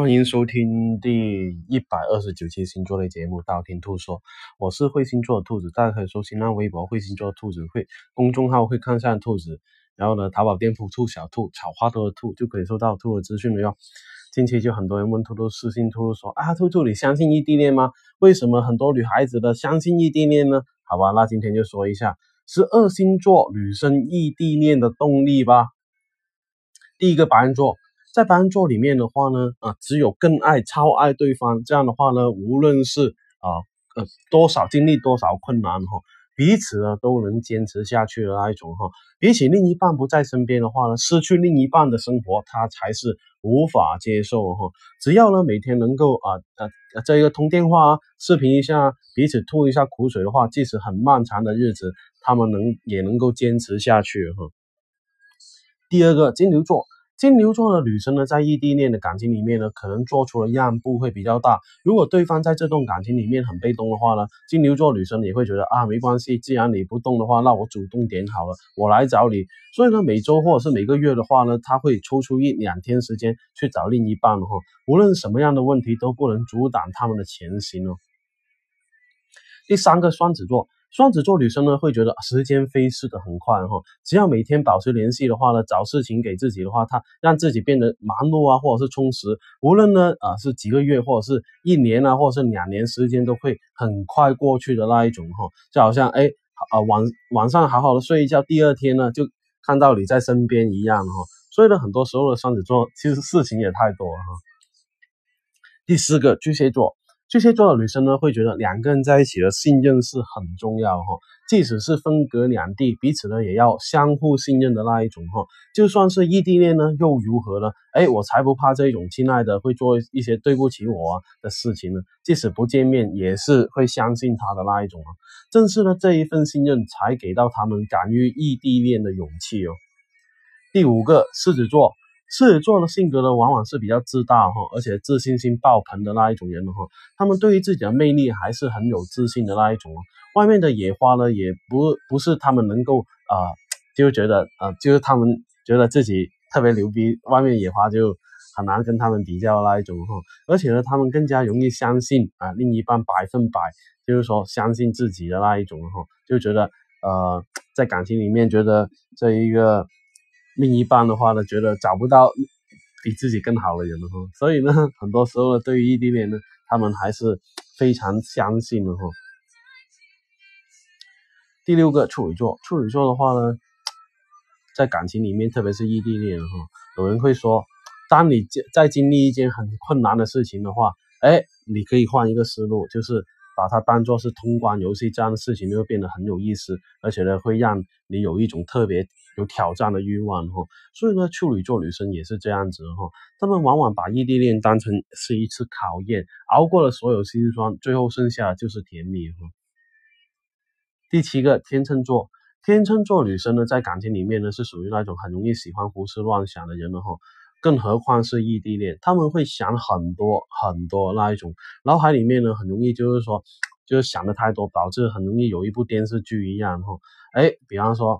欢迎收听第一百二十九期星座类节目《道听途说》，我是会星座的兔子，大家可以搜新浪微博“会星座兔子会”公众号“会看上兔子”，然后呢，淘宝店铺“兔小兔”草花多的兔就可以收到兔的资讯了哟。近期就很多人问兔兔私信，兔兔说啊，兔兔你相信异地恋吗？为什么很多女孩子的相信异地恋呢？好吧，那今天就说一下十二星座女生异地恋的动力吧。第一个白羊座。在白羊座里面的话呢，啊，只有更爱、超爱对方。这样的话呢，无论是啊呃多少经历多少困难哈，彼此呢都能坚持下去的那一种哈。比起另一半不在身边的话呢，失去另一半的生活，他才是无法接受哈。只要呢每天能够啊呃这个通电话啊、视频一下，彼此吐一下苦水的话，即使很漫长的日子，他们能也能够坚持下去哈。第二个金牛座。金牛座的女生呢，在异地恋的感情里面呢，可能做出了让步会比较大。如果对方在这段感情里面很被动的话呢，金牛座女生也会觉得啊，没关系，既然你不动的话，那我主动点好了，我来找你。所以呢，每周或者是每个月的话呢，他会抽出一两天时间去找另一半哈。无论什么样的问题都不能阻挡他们的前行哦。第三个双子座。双子座女生呢，会觉得时间飞逝的很快哈，只要每天保持联系的话呢，找事情给自己的话，她让自己变得忙碌啊，或者是充实，无论呢啊是几个月或者是一年啊，或者是两年时间都会很快过去的那一种哈，就好像哎啊晚晚上好好的睡一觉，第二天呢就看到你在身边一样哈，所以呢很多时候的双子座其实事情也太多哈。第四个巨蟹座。巨蟹座的女生呢，会觉得两个人在一起的信任是很重要哈，即使是分隔两地，彼此呢也要相互信任的那一种哈。就算是异地恋呢，又如何呢？哎，我才不怕这一种亲爱的会做一些对不起我的事情呢。即使不见面，也是会相信他的那一种啊。正是呢这一份信任，才给到他们敢于异地恋的勇气哦。第五个，狮子座。狮子座的性格呢，往往是比较自大哈，而且自信心爆棚的那一种人哈。他们对于自己的魅力还是很有自信的那一种哦。外面的野花呢，也不不是他们能够啊，就觉得啊，就是他们觉得自己特别牛逼，外面野花就很难跟他们比较那一种哈。而且呢，他们更加容易相信啊，另一半百分百就是说相信自己的那一种哈，就觉得呃，在感情里面觉得这一个。另一半的话呢，觉得找不到比自己更好的人了哈，所以呢，很多时候呢，对于异地恋呢，他们还是非常相信的哈。第六个处女座，处女座的话呢，在感情里面，特别是异地恋哈，有人会说，当你在经历一件很困难的事情的话，哎，你可以换一个思路，就是把它当做是通关游戏，这样的事情就会变得很有意思，而且呢，会让你有一种特别。有挑战的欲望哈，所以呢，处女座女生也是这样子哈，她们往往把异地恋当成是一次考验，熬过了所有心酸，最后剩下的就是甜蜜哈。第七个天秤座，天秤座女生呢，在感情里面呢，是属于那种很容易喜欢胡思乱想的人了哈，更何况是异地恋，他们会想很多很多那一种，脑海里面呢，很容易就是说，就是想的太多，导致很容易有一部电视剧一样哈，哎，比方说。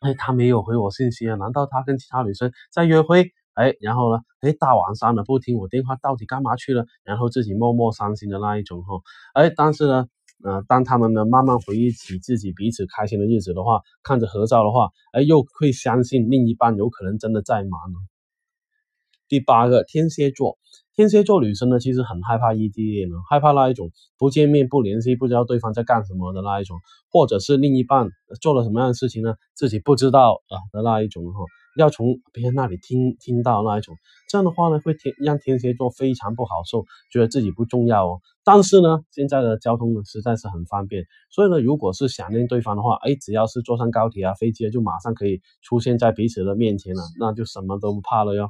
哎，他没有回我信息啊？难道他跟其他女生在约会？哎，然后呢？哎，大晚上的不听我电话，到底干嘛去了？然后自己默默伤心的那一种哈。哎，但是呢，呃，当他们呢慢慢回忆起自己彼此开心的日子的话，看着合照的话，哎，又会相信另一半有可能真的在忙。第八个，天蝎座。天蝎座女生呢，其实很害怕异地恋呢，害怕那一种不见面、不联系、不知道对方在干什么的那一种，或者是另一半做了什么样的事情呢，自己不知道啊的那一种哈，要从别人那里听听到那一种，这样的话呢，会天让天蝎座非常不好受，觉得自己不重要哦。但是呢，现在的交通呢实在是很方便，所以呢，如果是想念对方的话，哎，只要是坐上高铁啊、飞机啊，就马上可以出现在彼此的面前了，那就什么都不怕了哟。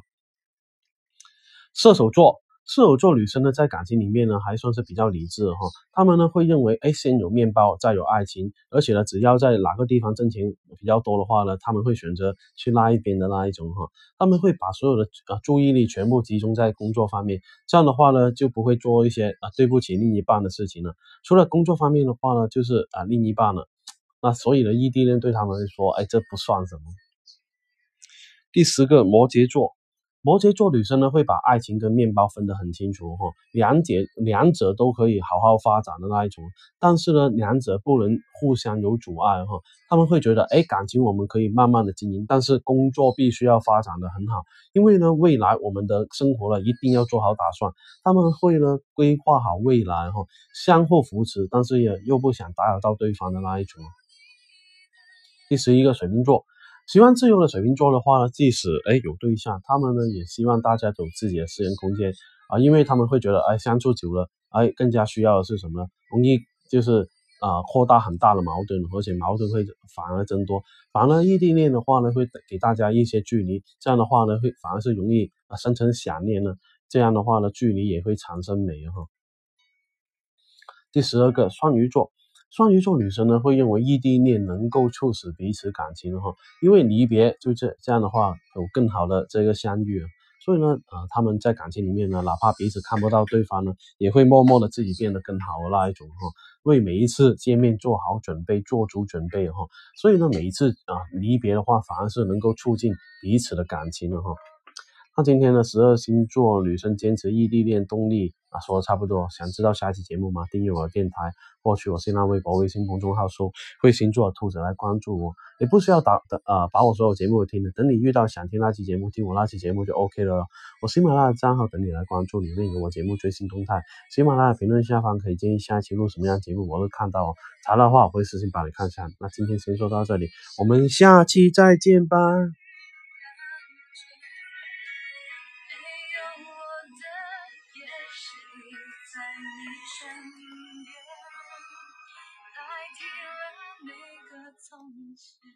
射手座，射手座女生呢，在感情里面呢，还算是比较理智哈。他们呢会认为，哎，先有面包，再有爱情，而且呢，只要在哪个地方挣钱比较多的话呢，他们会选择去那一边的那一种哈。他们会把所有的啊注意力全部集中在工作方面，这样的话呢，就不会做一些啊对不起另一半的事情了。除了工作方面的话呢，就是啊另一半了。那所以呢，异地恋对他们来说，哎，这不算什么。第十个摩羯座。摩羯座女生呢，会把爱情跟面包分得很清楚哈，两者两者都可以好好发展的那一种，但是呢，两者不能互相有阻碍哈。他们会觉得，哎，感情我们可以慢慢的经营，但是工作必须要发展的很好，因为呢，未来我们的生活呢，一定要做好打算。他们会呢，规划好未来哈，相互扶持，但是也又不想打扰到对方的那一种。第十一个水瓶座。喜欢自由的水瓶座的话呢，即使哎有对象，他们呢也希望大家有自己的私人空间啊，因为他们会觉得哎相处久了，哎更加需要的是什么呢？容易就是啊扩大很大的矛盾，而且矛盾会反而增多。反而异地恋的话呢，会给大家一些距离，这样的话呢会反而是容易啊生成想念呢。这样的话呢，距离也会产生美哈。第十二个双鱼座。双鱼座女生呢，会认为异地恋能够促使彼此感情哈，因为离别就这这样的话有更好的这个相遇，所以呢，呃，他们在感情里面呢，哪怕彼此看不到对方呢，也会默默的自己变得更好的那一种哈，为每一次见面做好准备，做足准备哈，所以呢，每一次啊离别的话，反而是能够促进彼此的感情的哈。那今天的十二星座女生坚持异地恋动力啊，说的差不多。想知道下一期节目吗？订阅我的电台，获取我新浪微博、微信公众号搜“会星座兔子”来关注我。也不需要打的啊，把我所有节目听的。等你遇到想听那期节目，听我那期节目就 OK 了。我喜马拉雅账号等你来关注，里面有我节目最新动态。喜马拉雅评论下方可以建议下一期录什么样节目，我会看到哦。查的话我会私信帮你看一下。那今天先说到这里，我们下期再见吧。没有我的夜谁在你身边。代替了每个从前